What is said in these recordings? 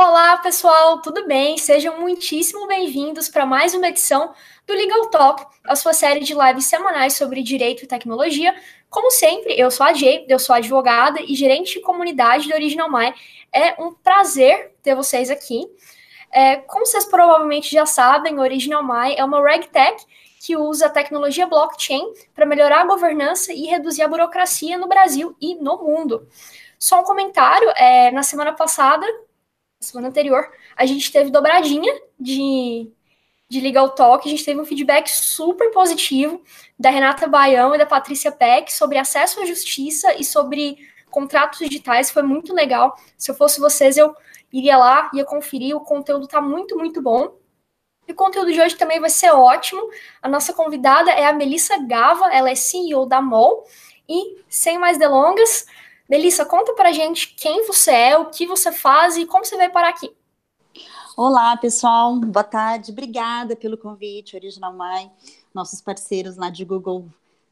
Olá, pessoal, tudo bem? Sejam muitíssimo bem-vindos para mais uma edição do Legal Talk, a sua série de lives semanais sobre direito e tecnologia. Como sempre, eu sou a Jay, eu sou advogada e gerente de comunidade do Original My. É um prazer ter vocês aqui. É, como vocês provavelmente já sabem, Original My é uma RegTech que usa a tecnologia blockchain para melhorar a governança e reduzir a burocracia no Brasil e no mundo. Só um comentário, é, na semana passada semana anterior, a gente teve dobradinha de, de Legal Talk, a gente teve um feedback super positivo da Renata Baião e da Patrícia Peck sobre acesso à justiça e sobre contratos digitais, foi muito legal. Se eu fosse vocês, eu iria lá, ia conferir, o conteúdo está muito, muito bom. E o conteúdo de hoje também vai ser ótimo. A nossa convidada é a Melissa Gava, ela é CEO da MOL. E, sem mais delongas, Melissa, conta pra gente quem você é, o que você faz e como você veio parar aqui. Olá, pessoal. Boa tarde. Obrigada pelo convite, Original My, nossos parceiros lá de Google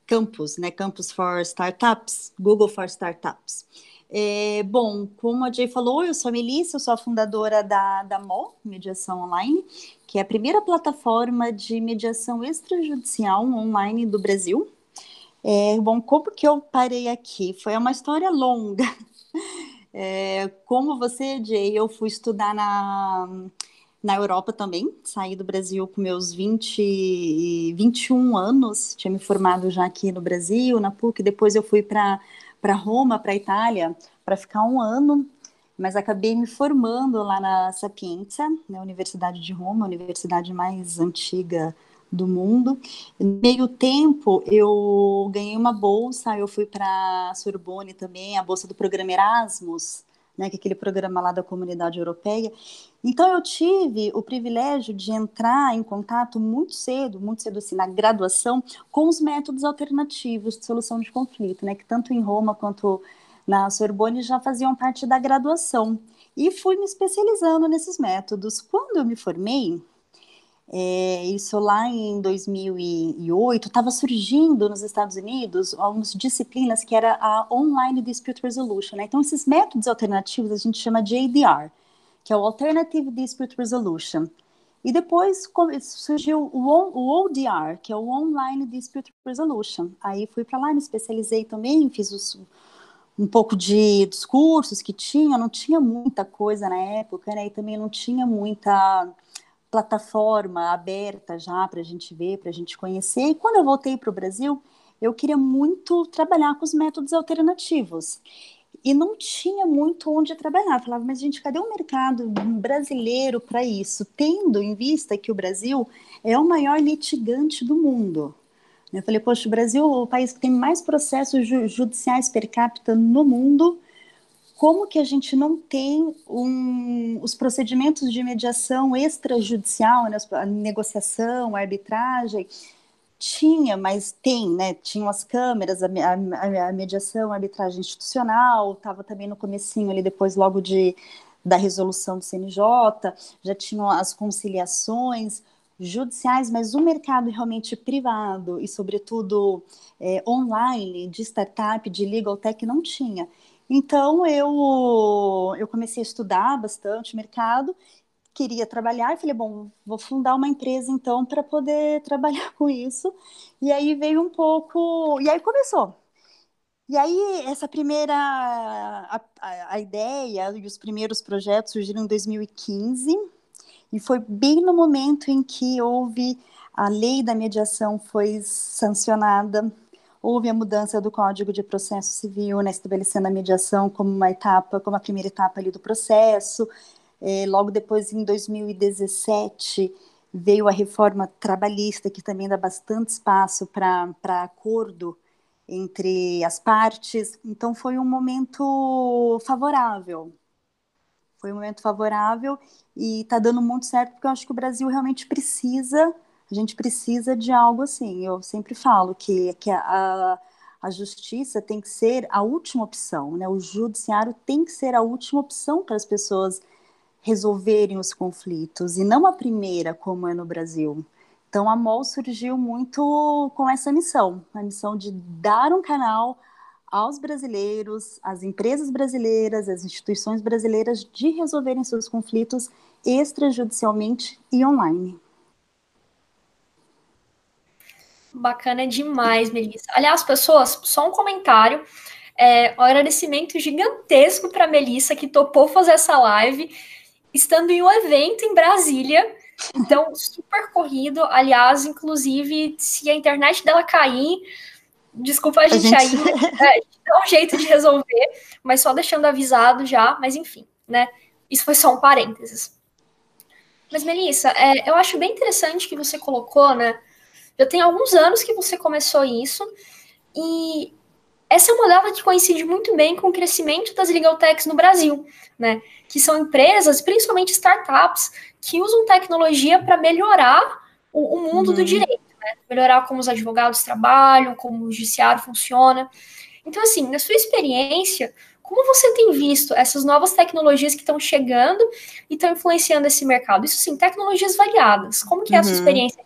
Campus, né? Campus for Startups, Google for Startups. É, bom, como a Jay falou, eu sou a Melissa, eu sou a fundadora da, da MO, Mediação Online, que é a primeira plataforma de mediação extrajudicial online do Brasil. É, bom, como que eu parei aqui? Foi uma história longa. É, como você, Jay, eu fui estudar na, na Europa também, saí do Brasil com meus 20, 21 anos, tinha me formado já aqui no Brasil, na PUC, depois eu fui para Roma, para Itália, para ficar um ano, mas acabei me formando lá na Sapienza, na Universidade de Roma, a universidade mais antiga do mundo. Meio tempo eu ganhei uma bolsa, eu fui para Sorbonne também, a bolsa do programa Erasmus, né, que é aquele programa lá da Comunidade Europeia. Então eu tive o privilégio de entrar em contato muito cedo, muito cedo assim, na graduação, com os métodos alternativos de solução de conflito, né, que tanto em Roma quanto na Sorbonne já faziam parte da graduação. E fui me especializando nesses métodos. Quando eu me formei, é, isso lá em 2008 estava surgindo nos Estados Unidos algumas disciplinas que era a Online Dispute Resolution. Né? Então, esses métodos alternativos a gente chama de ADR, que é o Alternative Dispute Resolution. E depois surgiu o, ODR, que é o Online Dispute Resolution. Aí fui para lá, me especializei também, fiz os, um pouco de dos cursos que tinha, não tinha muita coisa na época, né? E também não tinha muita plataforma aberta já para a gente ver, para a gente conhecer. E quando eu voltei para o Brasil, eu queria muito trabalhar com os métodos alternativos. E não tinha muito onde trabalhar. Eu falava, mas gente, cadê o mercado brasileiro para isso? Tendo em vista que o Brasil é o maior litigante do mundo. Eu falei, poxa, o Brasil é o país que tem mais processos judiciais per capita no mundo como que a gente não tem um, os procedimentos de mediação extrajudicial, né, a negociação, a arbitragem, tinha, mas tem, né, tinham as câmeras, a, a, a mediação, a arbitragem institucional, estava também no comecinho ali, depois logo de, da resolução do CNJ, já tinham as conciliações, judiciais, mas o mercado realmente privado e, sobretudo, é, online, de startup, de legal tech, não tinha. Então eu, eu comecei a estudar bastante mercado, queria trabalhar e falei, bom, vou fundar uma empresa então para poder trabalhar com isso. E aí veio um pouco, e aí começou. E aí essa primeira a, a, a ideia e os primeiros projetos surgiram em 2015 e foi bem no momento em que houve a lei da mediação foi sancionada Houve a mudança do Código de Processo Civil, né, estabelecendo a mediação como uma etapa, como a primeira etapa ali do processo. É, logo depois, em 2017, veio a reforma trabalhista, que também dá bastante espaço para acordo entre as partes. Então, foi um momento favorável. Foi um momento favorável e está dando muito certo, porque eu acho que o Brasil realmente precisa a gente precisa de algo assim. Eu sempre falo que, que a, a justiça tem que ser a última opção, né? O judiciário tem que ser a última opção para as pessoas resolverem os conflitos e não a primeira, como é no Brasil. Então a MOL surgiu muito com essa missão, a missão de dar um canal aos brasileiros, às empresas brasileiras, às instituições brasileiras de resolverem seus conflitos extrajudicialmente e online. Bacana demais, Melissa. Aliás, pessoas, só um comentário. É, um agradecimento gigantesco para a Melissa, que topou fazer essa live, estando em um evento em Brasília. Então, super corrido. Aliás, inclusive, se a internet dela cair, desculpa a gente, a gente... aí, é, dá um jeito de resolver, mas só deixando avisado já. Mas enfim, né? Isso foi só um parênteses. Mas, Melissa, é, eu acho bem interessante que você colocou, né? Já tem alguns anos que você começou isso, e essa é uma leva que coincide muito bem com o crescimento das legal techs no Brasil, né? Que são empresas, principalmente startups, que usam tecnologia para melhorar o, o mundo uhum. do direito, né? Melhorar como os advogados trabalham, como o judiciário funciona. Então, assim, na sua experiência, como você tem visto essas novas tecnologias que estão chegando e estão influenciando esse mercado? Isso sim, tecnologias variadas. Como que é a sua uhum. experiência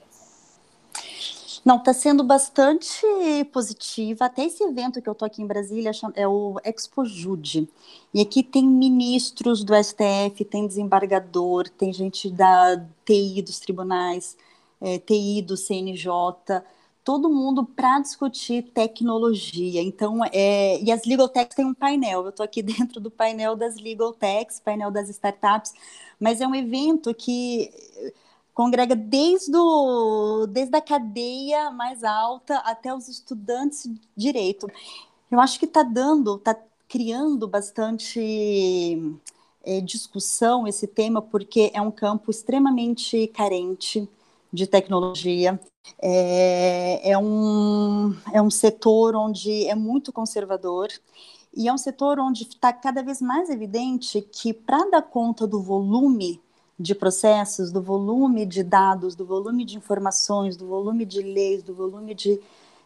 não, está sendo bastante positiva. Até esse evento que eu estou aqui em Brasília é o Expo Jude. E aqui tem ministros do STF, tem desembargador, tem gente da TI dos tribunais, é, TI do CNJ, todo mundo para discutir tecnologia. Então, é, e as Legal Techs têm um painel. Eu estou aqui dentro do painel das Legal Techs, painel das startups, mas é um evento que congrega desde, o, desde a cadeia mais alta até os estudantes de direito. Eu acho que está dando, está criando bastante é, discussão esse tema, porque é um campo extremamente carente de tecnologia. É, é, um, é um setor onde é muito conservador e é um setor onde está cada vez mais evidente que, para dar conta do volume de processos, do volume de dados, do volume de informações, do volume de leis, do volume de,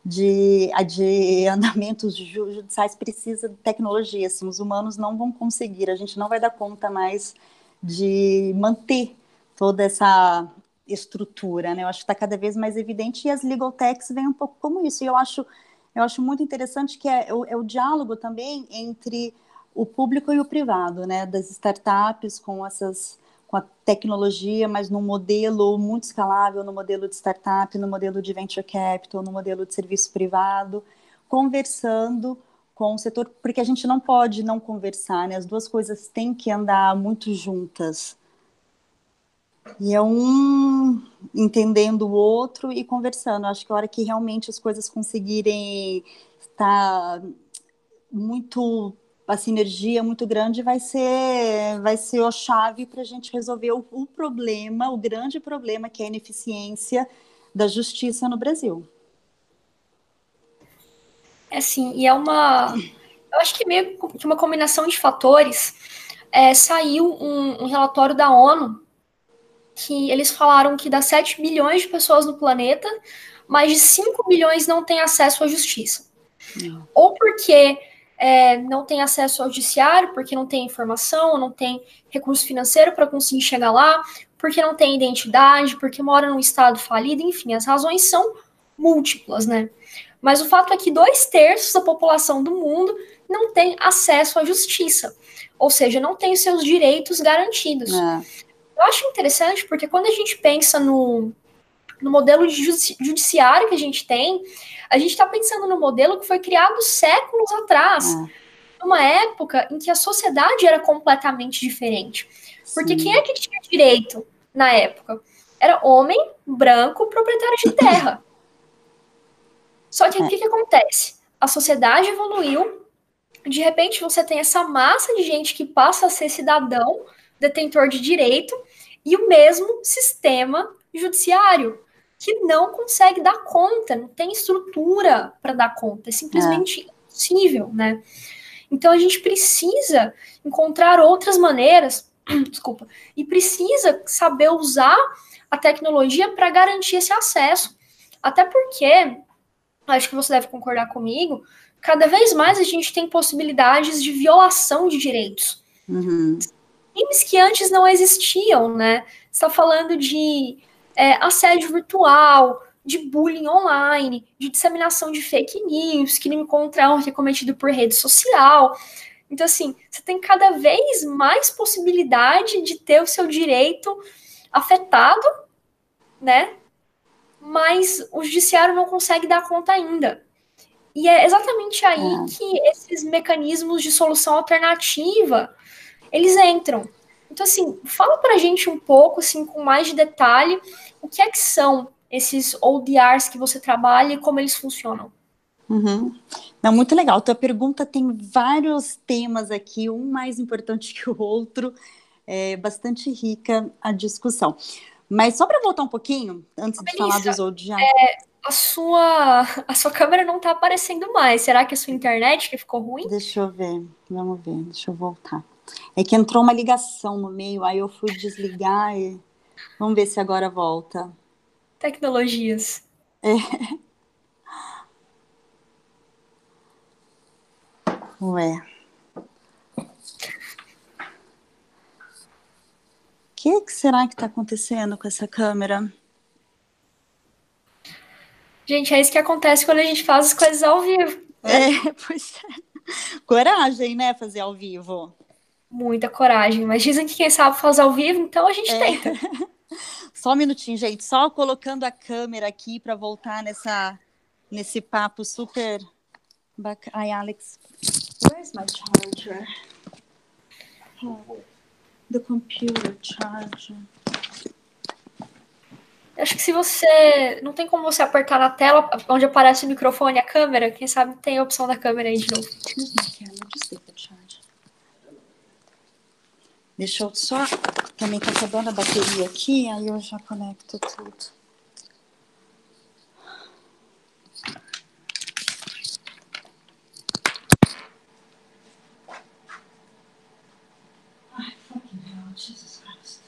de, de andamentos judiciais, precisa de tecnologia. Assim, os humanos não vão conseguir, a gente não vai dar conta mais de manter toda essa estrutura. Né? Eu acho que está cada vez mais evidente e as legal techs vêm um pouco como isso. E eu acho, eu acho muito interessante que é, é, o, diálogo também entre o público e o privado, né? das startups com essas com a tecnologia, mas num modelo muito escalável, no modelo de startup, no modelo de venture capital, no modelo de serviço privado, conversando com o setor, porque a gente não pode não conversar, né? As duas coisas têm que andar muito juntas. E é um entendendo o outro e conversando. Acho que a hora que realmente as coisas conseguirem estar muito a sinergia muito grande vai ser vai ser a chave para a gente resolver o, o, problema, o grande problema que é a ineficiência da justiça no Brasil. É sim, e é uma, eu acho que meio que uma combinação de fatores. É, saiu um, um relatório da ONU que eles falaram que das 7 bilhões de pessoas no planeta, mais de 5 bilhões não têm acesso à justiça. Não. Ou porque é, não tem acesso ao judiciário porque não tem informação, não tem recurso financeiro para conseguir chegar lá, porque não tem identidade, porque mora num estado falido, enfim, as razões são múltiplas, né? Mas o fato é que dois terços da população do mundo não tem acesso à justiça, ou seja, não tem os seus direitos garantidos. É. Eu acho interessante porque quando a gente pensa no, no modelo de judiciário que a gente tem, a gente está pensando no modelo que foi criado séculos atrás, é. numa época em que a sociedade era completamente diferente. Porque Sim. quem é que tinha direito na época? Era homem, branco, proprietário de terra. Só que o é. que, que acontece? A sociedade evoluiu, de repente você tem essa massa de gente que passa a ser cidadão, detentor de direito, e o mesmo sistema judiciário que não consegue dar conta, não tem estrutura para dar conta, é simplesmente é. impossível, né? Então a gente precisa encontrar outras maneiras, desculpa, e precisa saber usar a tecnologia para garantir esse acesso. Até porque, acho que você deve concordar comigo, cada vez mais a gente tem possibilidades de violação de direitos. Uhum. Crimes que antes não existiam, né? Você está falando de é, assédio virtual, de bullying online, de disseminação de fake news, crime contra a honra que é cometido por rede social. Então, assim, você tem cada vez mais possibilidade de ter o seu direito afetado, né? Mas o judiciário não consegue dar conta ainda. E é exatamente aí é. que esses mecanismos de solução alternativa, eles entram. Então, assim, fala pra gente um pouco, assim, com mais de detalhe, o que é que são esses ODRs que você trabalha e como eles funcionam. Uhum. Não, muito legal. Tua pergunta tem vários temas aqui, um mais importante que o outro, é bastante rica a discussão. Mas só para voltar um pouquinho, antes de falar dos ODRs. É, a, sua, a sua câmera não está aparecendo mais. Será que a sua internet que ficou ruim? Deixa eu ver, vamos ver, deixa eu voltar. É que entrou uma ligação no meio, aí eu fui desligar e. Vamos ver se agora volta. Tecnologias. É. Ué. O que, que será que está acontecendo com essa câmera? Gente, é isso que acontece quando a gente faz as coisas ao vivo. Né? É, pois é. Coragem, né, fazer ao vivo. Muita coragem, mas dizem que quem sabe fazer ao vivo, então a gente é. tenta. Só um minutinho, gente. Só colocando a câmera aqui para voltar nessa, nesse papo super bacana. Ai, Alex, where's my charger? Oh, the computer charger. Acho que se você. Não tem como você apertar na tela onde aparece o microfone e a câmera. Quem sabe tem a opção da câmera aí de novo. Deixa eu só. Também tá acabando a bateria aqui, aí eu já conecto tudo. Ai, fucking hell, Jesus Christ.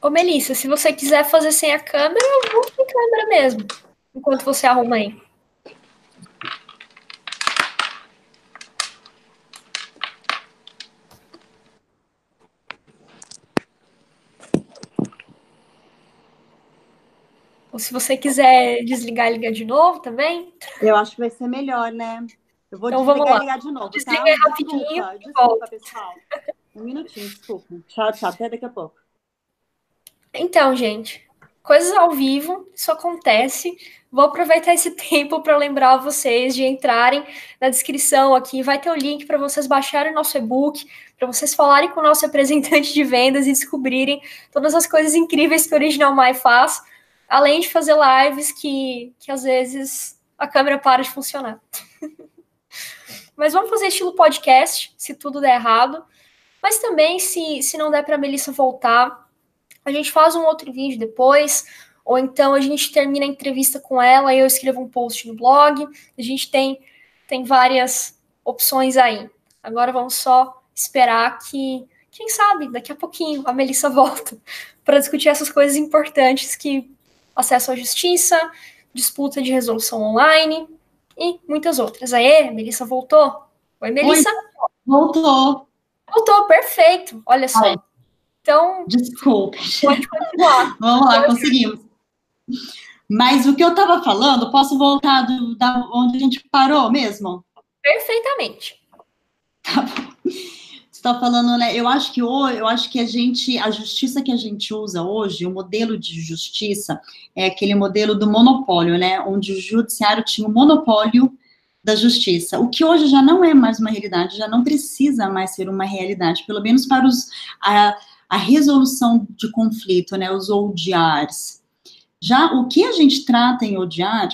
Ô, Melissa, se você quiser fazer sem a câmera, eu vou sem câmera mesmo. Enquanto você arruma aí. Se você quiser desligar e ligar de novo também. Eu acho que vai ser melhor, né? Eu vou então, desligar e ligar de novo. Desliga tá? rapidinho. Desculpa, desculpa pessoal. Um minutinho, desculpa. Tchau, tchau. Até daqui a pouco. Então, gente, coisas ao vivo, isso acontece. Vou aproveitar esse tempo para lembrar vocês de entrarem na descrição aqui. Vai ter o link para vocês baixarem o nosso e-book, para vocês falarem com o nosso representante de vendas e descobrirem todas as coisas incríveis que o Original My faz além de fazer lives que, que às vezes a câmera para de funcionar. Mas vamos fazer estilo podcast, se tudo der errado. Mas também, se, se não der para a Melissa voltar, a gente faz um outro vídeo depois, ou então a gente termina a entrevista com ela e eu escrevo um post no blog. A gente tem, tem várias opções aí. Agora vamos só esperar que, quem sabe, daqui a pouquinho a Melissa volta para discutir essas coisas importantes que acesso à justiça, disputa de resolução online e muitas outras. Aê, Melissa voltou? Oi, Melissa? Oi, voltou. Voltou, perfeito. Olha só. Ai. Então. Desculpa. Pode continuar. Vamos lá, conseguimos. Mas o que eu estava falando, posso voltar do, da onde a gente parou mesmo? Perfeitamente. Tá bom está falando, né? Eu acho que hoje, eu acho que a gente, a justiça que a gente usa hoje, o modelo de justiça é aquele modelo do monopólio, né? Onde o judiciário tinha o monopólio da justiça, o que hoje já não é mais uma realidade, já não precisa mais ser uma realidade, pelo menos para os, a, a resolução de conflito, né? Os ODRs. Já o que a gente trata em ODR,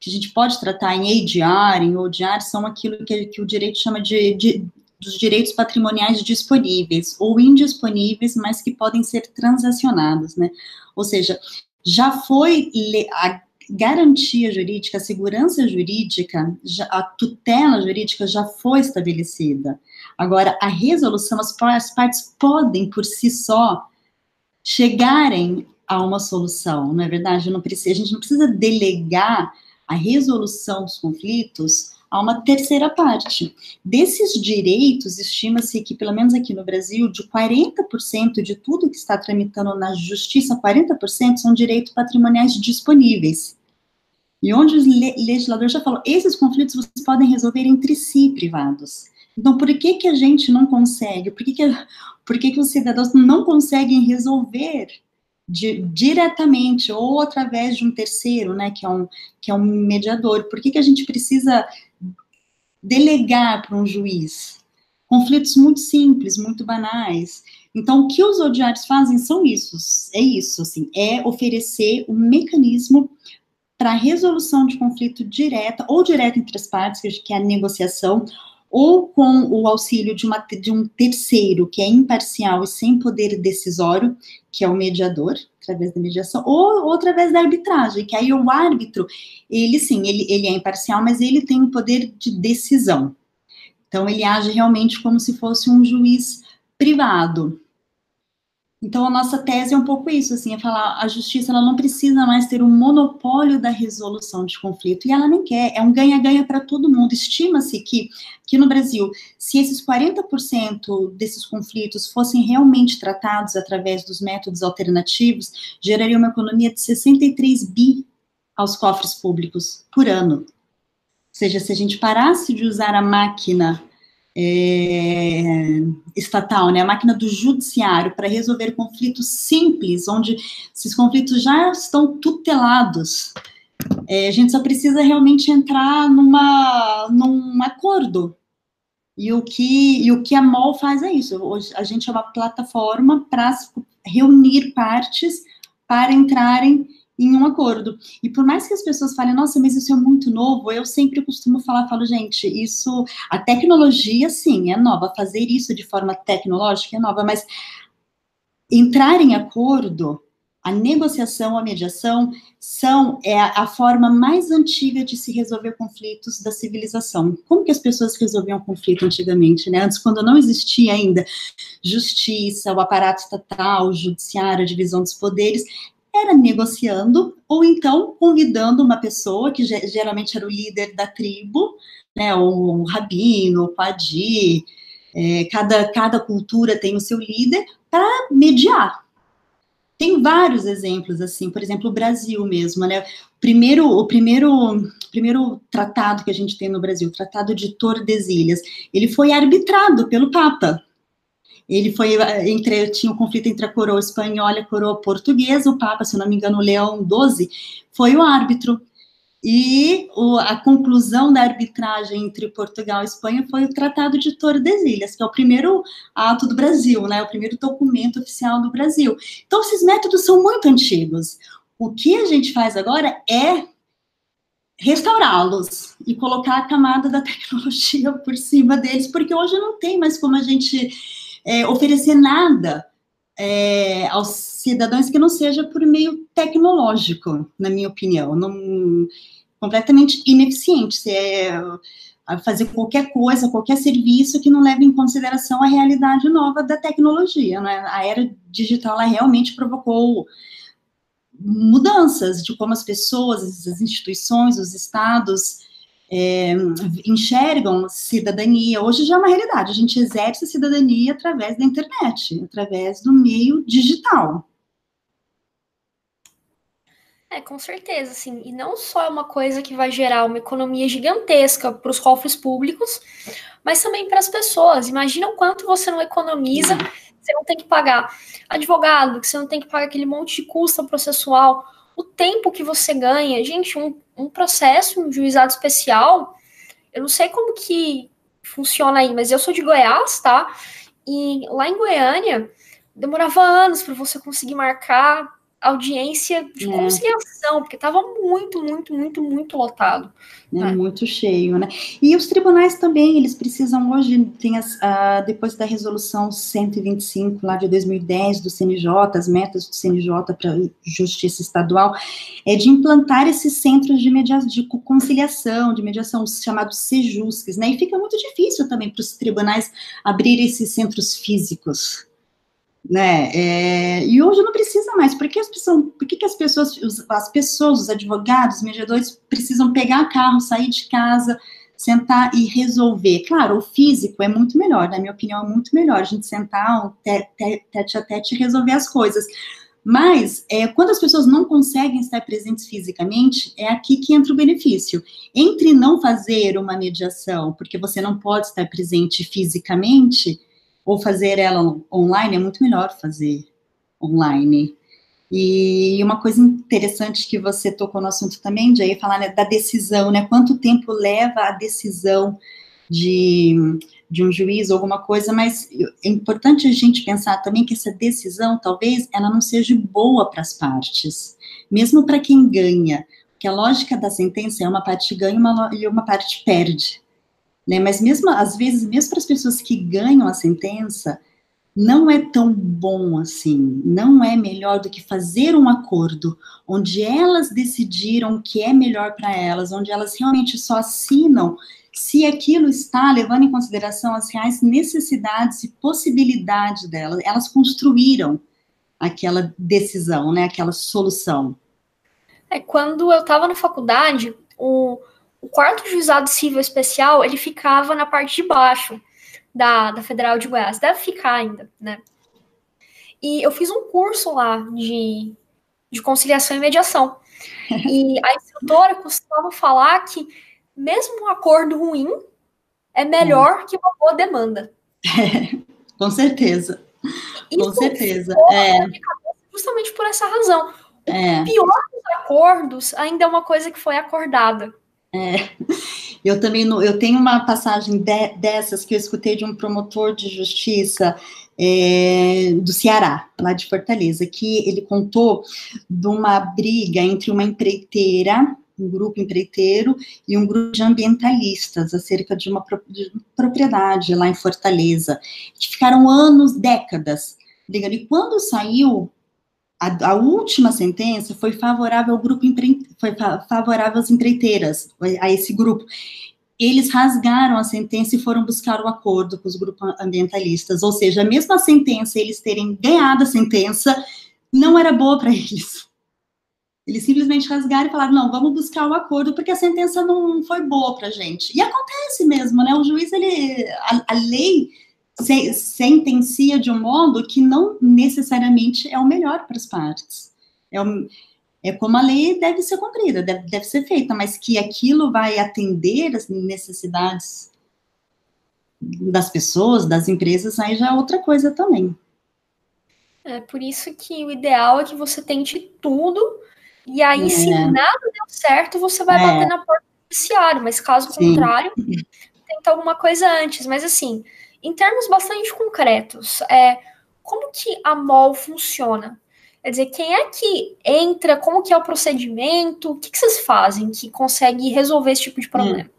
que a gente pode tratar em ADR, em ODR, são aquilo que, que o direito chama de, de dos direitos patrimoniais disponíveis ou indisponíveis, mas que podem ser transacionados, né? Ou seja, já foi a garantia jurídica, a segurança jurídica, a tutela jurídica já foi estabelecida. Agora, a resolução, as partes podem por si só chegarem a uma solução, não é verdade? Não precisa, a gente não precisa delegar a resolução dos conflitos a uma terceira parte. Desses direitos, estima-se que, pelo menos aqui no Brasil, de 40% de tudo que está tramitando na justiça, 40% são direitos patrimoniais disponíveis. E onde o legislador já falou, esses conflitos vocês podem resolver entre si, privados. Então, por que que a gente não consegue? Por que que, por que, que os cidadãos não conseguem resolver de, diretamente ou através de um terceiro, né, que é um, que é um mediador? Por que, que a gente precisa delegar para um juiz? Conflitos muito simples, muito banais. Então, o que os odiários fazem são isso, é isso, assim, é oferecer um mecanismo para resolução de conflito direta ou direta entre as partes, que é a negociação, ou com o auxílio de, uma, de um terceiro que é imparcial e sem poder decisório, que é o mediador, através da mediação, ou, ou através da arbitragem, que aí o árbitro, ele sim, ele, ele é imparcial, mas ele tem o poder de decisão. Então, ele age realmente como se fosse um juiz privado, então, a nossa tese é um pouco isso, assim, é falar, a justiça, ela não precisa mais ter um monopólio da resolução de conflito, e ela nem quer, é um ganha-ganha para todo mundo. Estima-se que, que no Brasil, se esses 40% desses conflitos fossem realmente tratados através dos métodos alternativos, geraria uma economia de 63 bi aos cofres públicos por ano. Ou seja, se a gente parasse de usar a máquina é, estatal, né, a máquina do judiciário, para resolver conflitos simples, onde esses conflitos já estão tutelados. É, a gente só precisa realmente entrar numa, num acordo. E o que, e o que a MOL faz é isso. A gente é uma plataforma para reunir partes para entrarem em um acordo. E por mais que as pessoas falem, nossa, mas isso é muito novo, eu sempre costumo falar, falo, gente, isso, a tecnologia, sim, é nova, fazer isso de forma tecnológica é nova, mas entrar em acordo, a negociação, a mediação, são é a, forma mais antiga de se resolver conflitos da civilização. Como que as pessoas resolviam conflito antigamente, né? Antes, quando não existia ainda justiça, o aparato estatal, o judiciário, a divisão dos poderes, era negociando ou então convidando uma pessoa que geralmente era o líder da tribo, né, o rabino, o padi, é, cada, cada cultura tem o seu líder, para mediar. Tem vários exemplos assim, por exemplo, o Brasil mesmo, né? Primeiro, o primeiro, primeiro tratado que a gente tem no Brasil, o Tratado de Tordesilhas, ele foi arbitrado pelo Papa, ele foi eh, entre tinha um conflito entre a coroa espanhola e a coroa portuguesa. O Papa, se não me engano, Leão XII foi o árbitro. E o, a conclusão da arbitragem entre Portugal e Espanha foi o Tratado de Tordesilhas, que é o primeiro ato do Brasil, né? O primeiro documento oficial do Brasil. Então, esses métodos são muito antigos. O que a gente faz agora é restaurá-los e colocar a camada da tecnologia por cima deles, porque hoje não tem mais como a gente é, oferecer nada é, aos cidadãos que não seja por meio tecnológico, na minha opinião, não, completamente ineficiente. Se é fazer qualquer coisa, qualquer serviço que não leve em consideração a realidade nova da tecnologia. Né? A era digital ela realmente provocou mudanças de como as pessoas, as instituições, os estados é, enxergam cidadania. Hoje já é uma realidade, a gente exerce a cidadania através da internet, através do meio digital. É, com certeza, sim. E não só é uma coisa que vai gerar uma economia gigantesca para os cofres públicos, mas também para as pessoas. Imagina o quanto você não economiza, você não tem que pagar advogado, que você não tem que pagar aquele monte de custo processual o tempo que você ganha. Gente, um, um processo, um juizado especial, eu não sei como que funciona aí, mas eu sou de Goiás, tá? E lá em Goiânia, demorava anos para você conseguir marcar audiência de é. conciliação, porque estava muito, muito, muito, muito lotado. É, né? Muito cheio, né? E os tribunais também, eles precisam hoje, tem as, uh, depois da resolução 125 lá de 2010 do CNJ, as metas do CNJ para justiça estadual, é de implantar esses centros de, media, de conciliação, de mediação, os chamados sejusques, né? E fica muito difícil também para os tribunais abrir esses centros físicos, né? É, e hoje não precisa mais. Por que as pessoas, por que, que as pessoas, os, as pessoas, os advogados, os mediadores precisam pegar carro, sair de casa, sentar e resolver. Claro, o físico é muito melhor, na minha opinião, é muito melhor a gente sentar um tete a tete e resolver as coisas. Mas, é, quando as pessoas não conseguem estar presentes fisicamente, é aqui que entra o benefício. Entre não fazer uma mediação, porque você não pode estar presente fisicamente, ou fazer ela online, é muito melhor fazer online. E uma coisa interessante que você tocou no assunto também, Jay, falar né, da decisão, né? Quanto tempo leva a decisão de, de um juiz ou alguma coisa, mas é importante a gente pensar também que essa decisão, talvez, ela não seja boa para as partes, mesmo para quem ganha, porque a lógica da sentença é uma parte ganha uma, e uma parte perde, né? Mas mesmo, às vezes, mesmo para as pessoas que ganham a sentença, não é tão bom assim, não é melhor do que fazer um acordo onde elas decidiram o que é melhor para elas, onde elas realmente só assinam se aquilo está levando em consideração as reais necessidades e possibilidades delas, elas construíram aquela decisão, né, aquela solução. É, quando eu estava na faculdade, o, o quarto juizado civil especial, ele ficava na parte de baixo da, da Federal de Goiás. Deve ficar ainda, né? E eu fiz um curso lá de, de conciliação e mediação. E a instrutora costumava falar que mesmo um acordo ruim é melhor hum. que uma boa demanda. É, com certeza. Isso com certeza. É. Justamente por essa razão. É. O pior dos acordos ainda é uma coisa que foi acordada. É. Eu também eu tenho uma passagem de, dessas que eu escutei de um promotor de justiça é, do Ceará, lá de Fortaleza, que ele contou de uma briga entre uma empreiteira, um grupo empreiteiro, e um grupo de ambientalistas acerca de uma, de uma propriedade lá em Fortaleza, que ficaram anos, décadas brigando. E quando saiu a, a, última sentença foi favorável ao grupo foi favorável às empreiteiras, a esse grupo. Eles rasgaram a sentença e foram buscar o acordo com os grupos ambientalistas, ou seja, mesmo a sentença, eles terem ganhado a sentença, não era boa para eles. Eles simplesmente rasgaram e falaram: não, vamos buscar o acordo, porque a sentença não foi boa para a gente. E acontece mesmo, né? O juiz, ele. A, a lei se, sentencia de um modo que não necessariamente é o melhor para as partes. É, o, é como a lei deve ser cumprida, deve, deve ser feita, mas que aquilo vai atender as necessidades das pessoas, das empresas, aí já é outra coisa também. É por isso que o ideal é que você tente tudo, e aí, é. se nada deu certo, você vai é. bater na porta do judiciário, mas caso Sim. contrário, tenta alguma coisa antes. Mas assim, em termos bastante concretos, é, como que a MOL funciona? Quer dizer, quem é que entra, como que é o procedimento, o que, que vocês fazem que consegue resolver esse tipo de problema?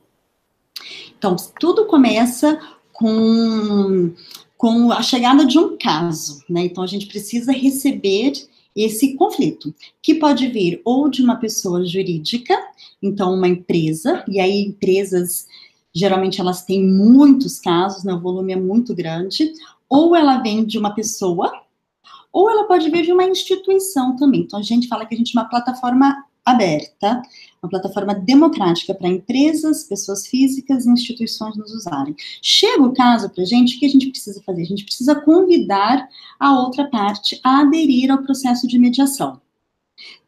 Então, tudo começa com, com a chegada de um caso, né? Então, a gente precisa receber esse conflito, que pode vir ou de uma pessoa jurídica, então uma empresa, e aí empresas geralmente elas têm muitos casos, né, o volume é muito grande, ou ela vem de uma pessoa, ou ela pode vir de uma instituição também. Então, a gente fala que a gente é uma plataforma aberta, uma plataforma democrática para empresas, pessoas físicas e instituições nos usarem. Chega o caso para a gente, o que a gente precisa fazer? A gente precisa convidar a outra parte a aderir ao processo de mediação.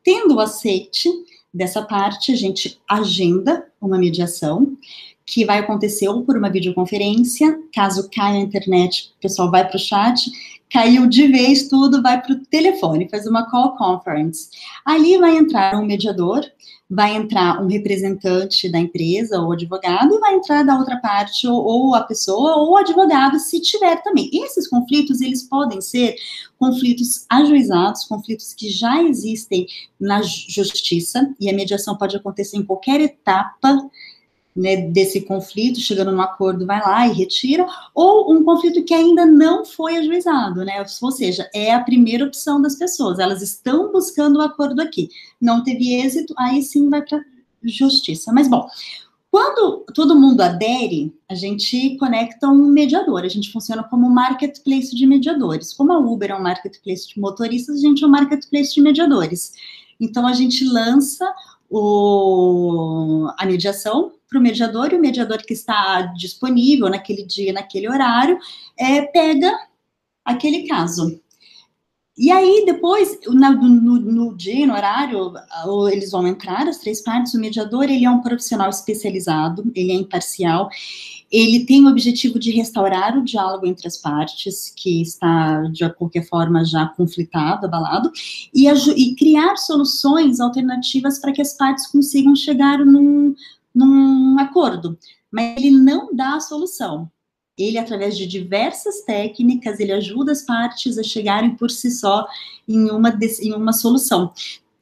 Tendo o aceite dessa parte, a gente agenda uma mediação, que vai acontecer ou por uma videoconferência, caso caia a internet, o pessoal vai para o chat, caiu de vez tudo, vai para o telefone, faz uma call conference. Ali vai entrar um mediador, vai entrar um representante da empresa ou advogado, e vai entrar da outra parte ou, ou, a pessoa ou o advogado, se tiver também. Esses conflitos, eles podem ser conflitos ajuizados, conflitos que já existem na justiça, e a mediação pode acontecer em qualquer etapa né, desse conflito, chegando num acordo, vai lá e retira, ou um conflito que ainda não foi ajuizado, né? Ou seja, é a primeira opção das pessoas, elas estão buscando o um acordo aqui. Não teve êxito, aí sim vai para justiça. Mas bom, quando todo mundo adere, a gente conecta um mediador, a gente funciona como marketplace de mediadores. Como a Uber é um marketplace de motoristas, a gente é um marketplace de mediadores. Então a gente lança o, a mediação para o mediador e o mediador que está disponível naquele dia, naquele horário, é, pega aquele caso. E aí, depois, no, no, no, dia, no horário, eles vão entrar, as três partes, o mediador, ele é um profissional especializado, ele é imparcial, ele tem o objetivo de restaurar o diálogo entre as partes, que está, de qualquer forma, já conflitado, abalado, e, e criar soluções alternativas para que as partes consigam chegar num, num acordo. Mas ele não dá a solução. Ele, através de diversas técnicas, ele ajuda as partes a chegarem por si só em uma, em uma solução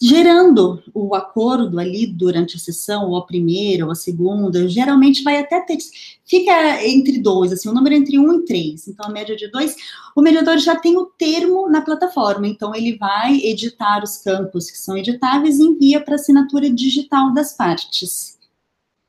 gerando o acordo ali durante a sessão, ou a primeira, ou a segunda, geralmente vai até ter, fica entre dois, assim, o número entre um e três, então a média de dois, o mediador já tem o termo na plataforma, então ele vai editar os campos que são editáveis e envia para assinatura digital das partes.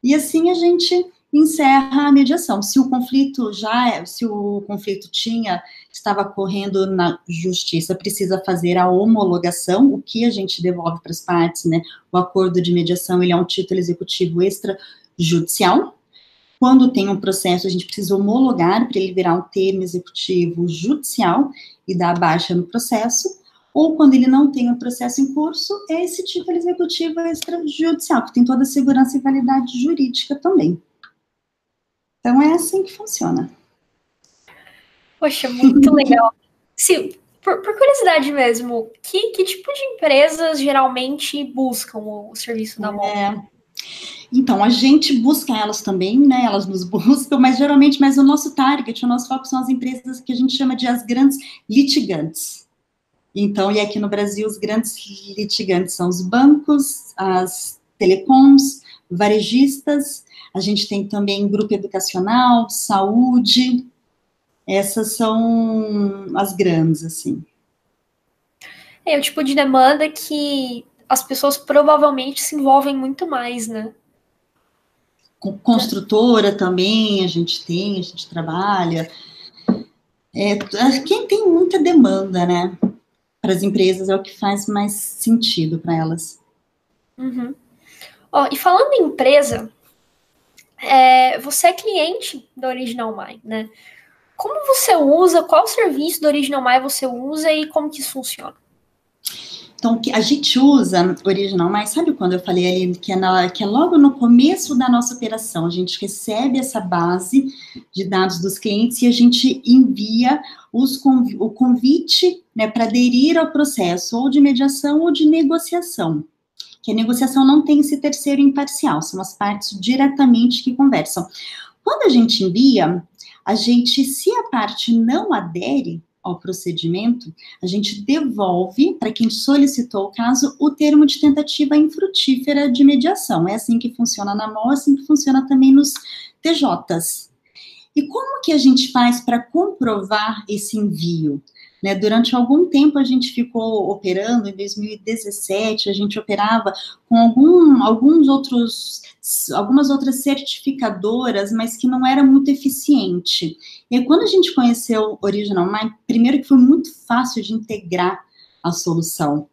E assim a gente encerra a mediação. Se o conflito já, se o conflito tinha, estava correndo na justiça, precisa fazer a homologação, o que a gente devolve para as partes, né? O acordo de mediação, ele é um título executivo extrajudicial. Quando tem um processo, a gente precisa homologar para ele virar um termo executivo judicial e dar baixa no processo ou quando ele não tem um processo em curso, é esse título executivo extrajudicial, que tem toda a segurança e validade jurídica também. Então é assim que funciona. Poxa, muito legal. Se, por, por, curiosidade mesmo, que, que tipo de empresas geralmente buscam o, o serviço da MOL? É, então, a gente busca elas também, né? Elas nos buscam, mas geralmente, mas o nosso target, o nosso foco são as empresas que a gente chama de as grandes litigantes. Então, e aqui no Brasil, os grandes litigantes são os bancos, as telecoms, varejistas, a gente tem também grupo educacional, saúde, essas são as grandes, assim. É o tipo de demanda que as pessoas provavelmente se envolvem muito mais, né? Construtora também, a gente tem, a gente trabalha. É, quem tem muita demanda, né? Para as empresas é o que faz mais sentido para elas. Uhum. Ó, e falando em empresa, é, você é cliente da Original My, né? Como você usa, qual serviço do Original My você usa e como que isso funciona? Então, a gente usa Original My, sabe quando eu falei ali que é, na, que é logo no começo da nossa operação, a gente recebe essa base de dados dos clientes e a gente envia os, o convite né, para aderir ao processo ou de mediação ou de negociação que a negociação não tem esse terceiro imparcial, são as partes diretamente que conversam. Quando a gente envia, a gente, se a parte não adere ao procedimento, a gente devolve para quem solicitou o caso o termo de tentativa infrutífera de mediação. É assim que funciona na MOL, é assim que funciona também nos TJs. E como que a gente faz para comprovar esse envio? Né? Durante algum tempo a gente ficou operando, em 2017 a gente operava com algum, alguns outros, algumas outras certificadoras, mas que não era muito eficiente. E aí, quando a gente conheceu Original Mind, primeiro que foi muito fácil de integrar a solução.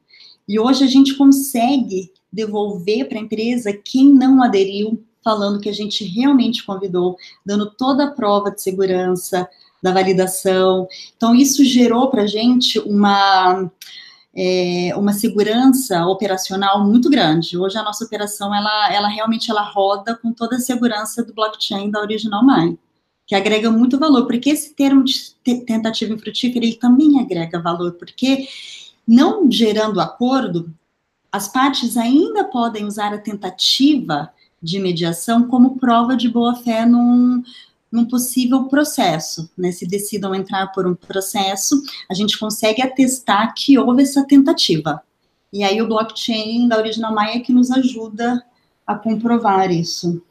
E hoje a gente consegue devolver para a empresa quem não aderiu, falando que a gente realmente convidou, dando toda a prova de segurança, da validação. Então, isso gerou para a gente uma, é, uma segurança operacional muito grande. Hoje, a nossa operação, ela, ela realmente ela roda com toda a segurança do blockchain da Original Mine, que agrega muito valor, porque esse termo de tentativa infrutífera, ele também agrega valor, porque não gerando acordo, as partes ainda podem usar a tentativa de mediação como prova de boa-fé num, num possível processo, né? Se decidam entrar por um processo, a gente consegue atestar que houve essa tentativa. E aí o blockchain da Original Maia é que nos ajuda a comprovar isso.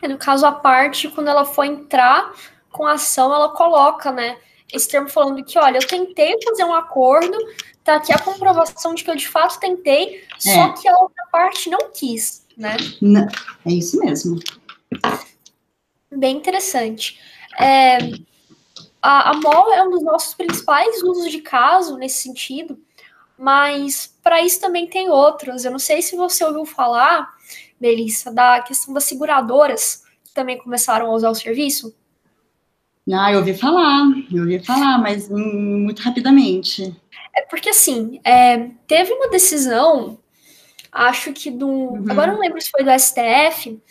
É, no caso, a parte, quando ela for entrar com a ação, ela coloca, né? Esse termo falando que, olha, eu tentei fazer um acordo, tá aqui a comprovação de que eu de fato tentei, é. só que a outra parte não quis, né? Não, é isso mesmo bem interessante. É, a, a MOL é um dos nossos principais usos de caso nesse sentido, mas para isso também tem outros. Eu não sei se você ouviu falar Melissa, da questão das seguradoras que também começaram a usar o serviço? Ah, eu ouvi falar, eu ouvi falar, mas muito rapidamente. É porque, assim, é, teve uma decisão, acho que do. Uhum. Agora não lembro se foi do STF,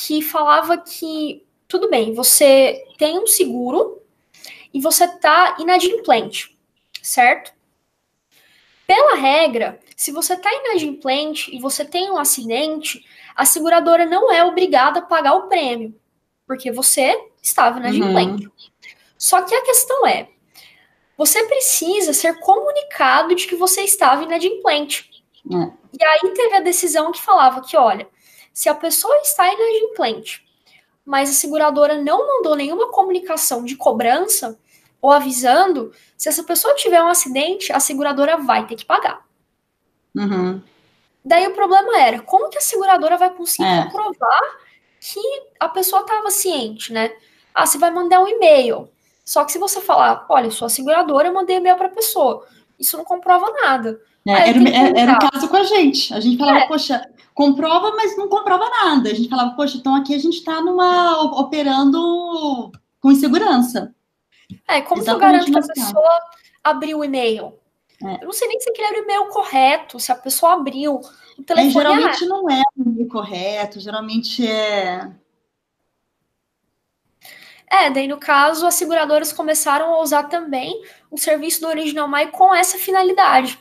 que falava que, tudo bem, você tem um seguro e você tá inadimplente, certo? Pela regra, se você tá inadimplente e você tem um acidente, a seguradora não é obrigada a pagar o prêmio, porque você estava inadimplente. Uhum. Só que a questão é, você precisa ser comunicado de que você estava inadimplente. É. E aí teve a decisão que falava que, olha, se a pessoa está inadimplente, mas a seguradora não mandou nenhuma comunicação de cobrança ou avisando, se essa pessoa tiver um acidente, a seguradora vai ter que pagar. Uhum. Daí o problema era, como que a seguradora vai conseguir é. comprovar que a pessoa estava ciente, né? Ah, você vai mandar um e-mail. Só que se você falar, olha, sou a seguradora, eu mandei e-mail para a pessoa. Isso não comprova nada. É, era, era, o caso com a gente. A gente falava, é. poxa, comprova, mas não comprova nada. A gente falava, poxa, então aqui a gente está numa operando com insegurança. É, como que eu garanto que a pessoa abriu o e-mail? É. Eu não sei nem se aquele era o e-mail correto, se a pessoa abriu. O telefone é, geralmente é... não é o e-mail correto, geralmente é. É, daí no caso, as seguradoras começaram a usar também o serviço do Original My com essa finalidade.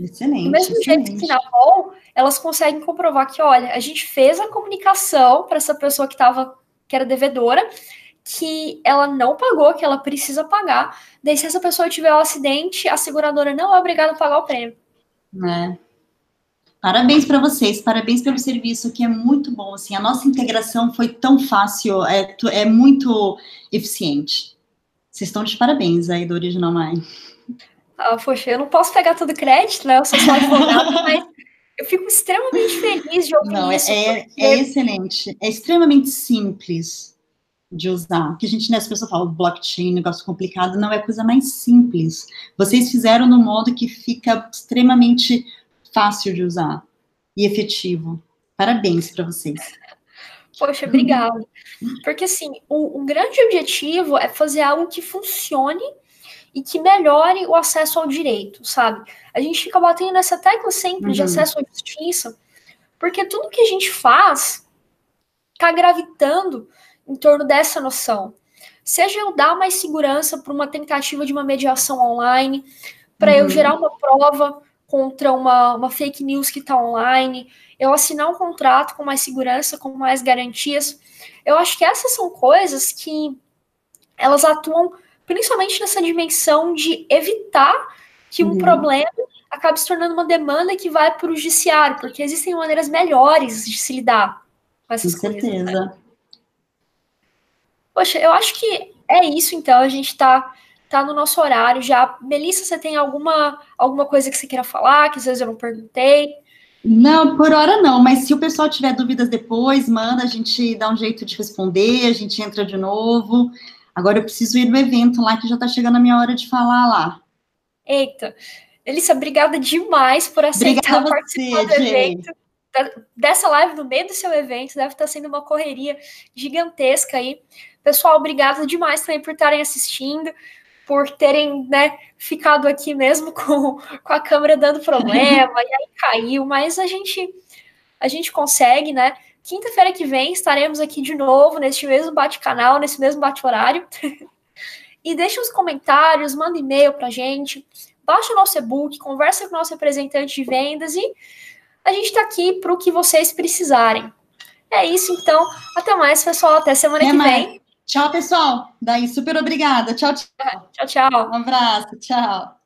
Excelente. Do mesmo excelente. jeito que na Vol, elas conseguem comprovar que, olha, a gente fez a comunicação para essa pessoa que estava, que era devedora, que ela não pagou, que ela precisa pagar. Daí, se essa pessoa tiver um acidente, a seguradora não é obrigada a pagar o prêmio. É. Parabéns para vocês, parabéns pelo serviço, que é muito bom. Assim, a nossa integração foi tão fácil, é, é muito eficiente. Vocês estão de parabéns aí do Original Mine. Ah, poxa, eu não posso pegar todo o crédito, né? Eu sou só advogada, mas eu fico extremamente feliz de ouvir não, é, isso. É, porque... é excelente, é extremamente simples de usar. Que a gente, né, as pessoas falam blockchain, negócio complicado, não é coisa mais simples. Vocês fizeram no modo que fica extremamente fácil de usar e efetivo. Parabéns para vocês. Poxa, obrigada. Porque assim, o, o grande objetivo é fazer algo que funcione e que melhore o acesso ao direito, sabe? A gente fica batendo nessa tecla sempre uhum. de acesso à justiça, porque tudo que a gente faz está gravitando em torno dessa noção. Seja eu dar mais segurança para uma tentativa de uma mediação online, para uhum. eu gerar uma prova contra uma, uma fake news que está online, eu assinar um contrato com mais segurança, com mais garantias. Eu acho que essas são coisas que elas atuam principalmente nessa dimensão de evitar que um uhum. problema acabe se tornando uma demanda que vai para o judiciário, porque existem maneiras melhores de se lidar com essas com coisas. Certeza. Né? Poxa, eu acho que é isso, então. A gente está tá no nosso horário já. Melissa, você tem alguma, alguma coisa que você queira falar, que às vezes eu não perguntei? Não, por hora não, mas se o pessoal tiver dúvidas depois, manda, a gente dá um jeito de responder, a gente entra de novo. Agora eu preciso ir no evento lá, que já está chegando a minha hora de falar lá. Eita, Melissa, obrigada demais por aceitar obrigada participar você, do evento. Dessa live no meio do seu evento, deve estar sendo uma correria gigantesca aí. Pessoal, obrigada demais também por estarem assistindo, por terem né, ficado aqui mesmo com, com a câmera dando problema, e aí caiu, mas a gente, a gente consegue, né? Quinta-feira que vem estaremos aqui de novo, neste mesmo bate-canal, nesse mesmo bate-horário. e deixe os comentários, manda e-mail pra gente, baixa o nosso e-book, conversa com o nosso representante de vendas e a gente está aqui para o que vocês precisarem. É isso, então. Até mais, pessoal. Até semana Até que mais. vem. Tchau, pessoal. Daí, super obrigada. Tchau, tchau. Tchau, tchau. Um abraço. Tchau.